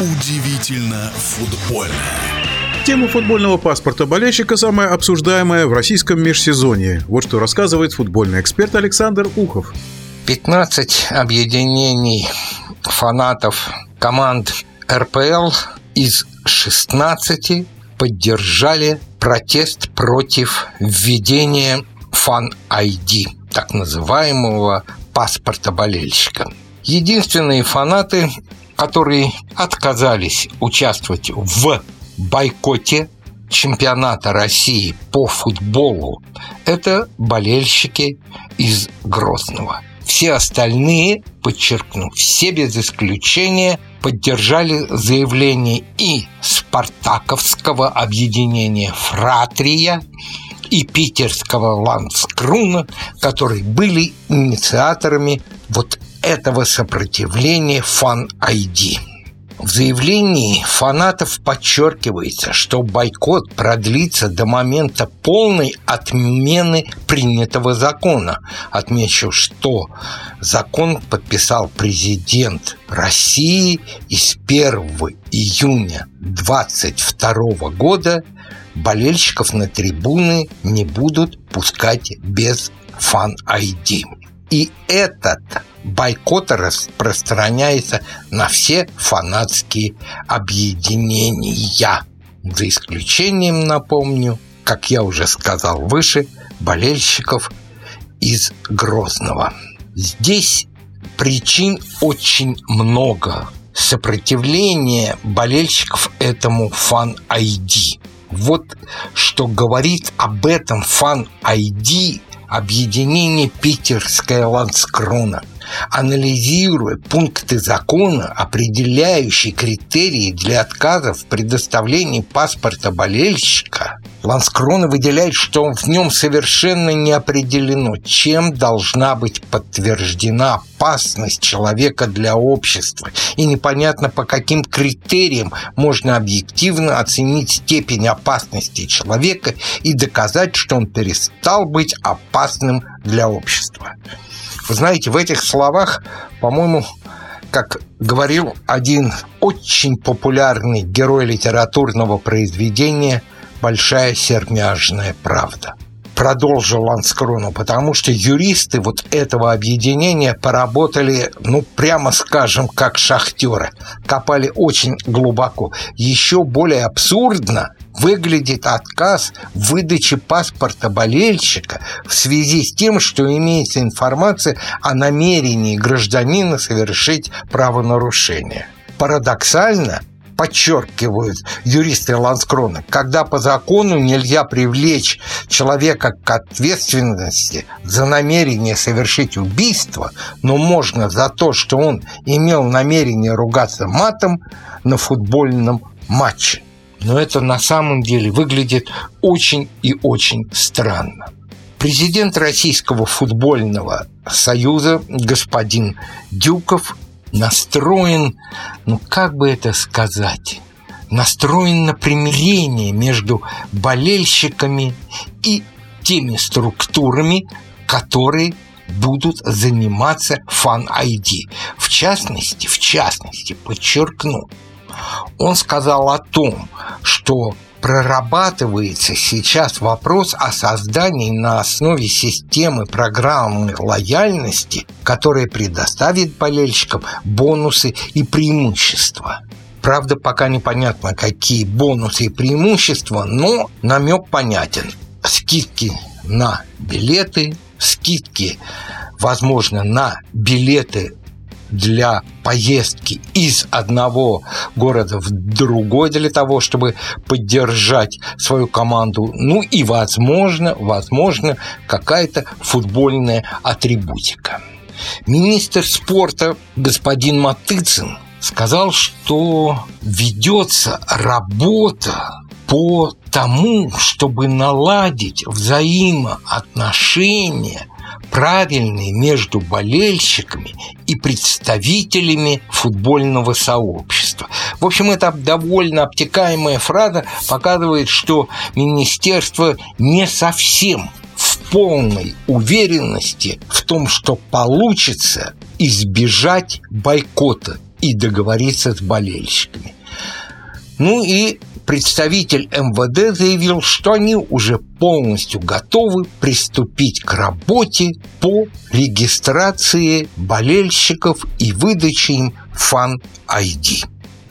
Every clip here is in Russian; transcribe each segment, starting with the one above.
Удивительно футбольно. Тема футбольного паспорта болельщика самая обсуждаемая в российском межсезонье. Вот что рассказывает футбольный эксперт Александр Ухов. 15 объединений фанатов команд РПЛ из 16 поддержали протест против введения фан-ID, так называемого паспорта болельщика. Единственные фанаты которые отказались участвовать в бойкоте чемпионата России по футболу, это болельщики из Грозного. Все остальные, подчеркну, все без исключения поддержали заявление и спартаковского объединения «Фратрия», и питерского Ланскруна, которые были инициаторами вот этого сопротивления фан-айди. В заявлении фанатов подчеркивается, что бойкот продлится до момента полной отмены принятого закона. Отмечу, что закон подписал президент России и с 1 июня 2022 года болельщиков на трибуны не будут пускать без фан-айди. И этот бойкот распространяется на все фанатские объединения. За исключением, напомню, как я уже сказал выше, болельщиков из Грозного. Здесь причин очень много. Сопротивление болельщиков этому фан-айди. Вот что говорит об этом фан-айди объединение «Питерская ланскрона», анализируя пункты закона, определяющие критерии для отказа в предоставлении паспорта болельщика, Ланскрона выделяет, что в нем совершенно не определено, чем должна быть подтверждена опасность человека для общества, и непонятно, по каким критериям можно объективно оценить степень опасности человека и доказать, что он перестал быть опасным для общества. Вы знаете, в этих словах, по-моему, как говорил один очень популярный герой литературного произведения «Большая сермяжная правда» продолжил Ланскрону, потому что юристы вот этого объединения поработали, ну, прямо скажем, как шахтеры. Копали очень глубоко. Еще более абсурдно выглядит отказ в выдаче паспорта болельщика в связи с тем, что имеется информация о намерении гражданина совершить правонарушение. Парадоксально, подчеркивают юристы Ланскрона, когда по закону нельзя привлечь человека к ответственности за намерение совершить убийство, но можно за то, что он имел намерение ругаться матом на футбольном матче. Но это на самом деле выглядит очень и очень странно. Президент Российского футбольного союза господин Дюков настроен, ну как бы это сказать, настроен на примирение между болельщиками и теми структурами, которые будут заниматься фан-айди. В частности, в частности, подчеркну, он сказал о том, что прорабатывается сейчас вопрос о создании на основе системы программы лояльности, которая предоставит болельщикам бонусы и преимущества. Правда, пока непонятно, какие бонусы и преимущества, но намек понятен. Скидки на билеты, скидки, возможно, на билеты для поездки из одного города в другой для того, чтобы поддержать свою команду. Ну и, возможно, возможно, какая-то футбольная атрибутика. Министр спорта господин Матыцин сказал, что ведется работа по тому, чтобы наладить взаимоотношения правильные между болельщиками и представителями футбольного сообщества. В общем, эта довольно обтекаемая фраза показывает, что министерство не совсем в полной уверенности в том, что получится избежать бойкота и договориться с болельщиками. Ну и представитель МВД заявил, что они уже полностью готовы приступить к работе по регистрации болельщиков и выдаче им фан-ID.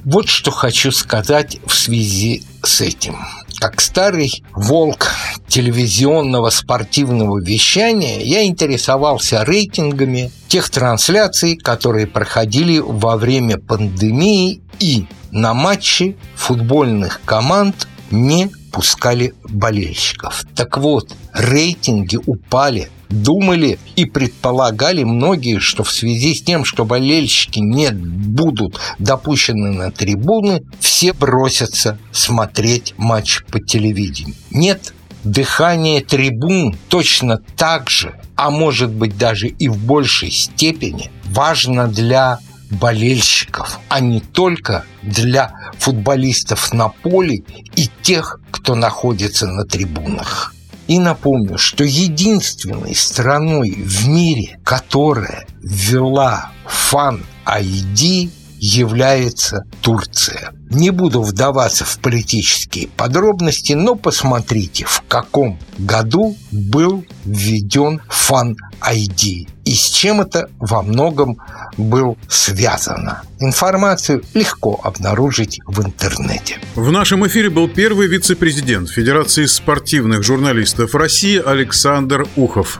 Вот что хочу сказать в связи с этим. Как старый волк телевизионного спортивного вещания, я интересовался рейтингами тех трансляций, которые проходили во время пандемии и на матчи футбольных команд не пускали болельщиков. Так вот, рейтинги упали. Думали и предполагали многие, что в связи с тем, что болельщики не будут допущены на трибуны, все бросятся смотреть матч по телевидению. Нет, дыхание трибун точно так же, а может быть даже и в большей степени, важно для болельщиков, а не только для футболистов на поле и тех, кто находится на трибунах. И напомню, что единственной страной в мире, которая ввела фан-ID, является Турция. Не буду вдаваться в политические подробности, но посмотрите, в каком году был введен фан-ID и с чем это во многом был связано. Информацию легко обнаружить в интернете. В нашем эфире был первый вице-президент Федерации спортивных журналистов России Александр Ухов.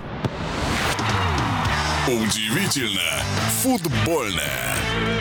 Удивительно футбольное.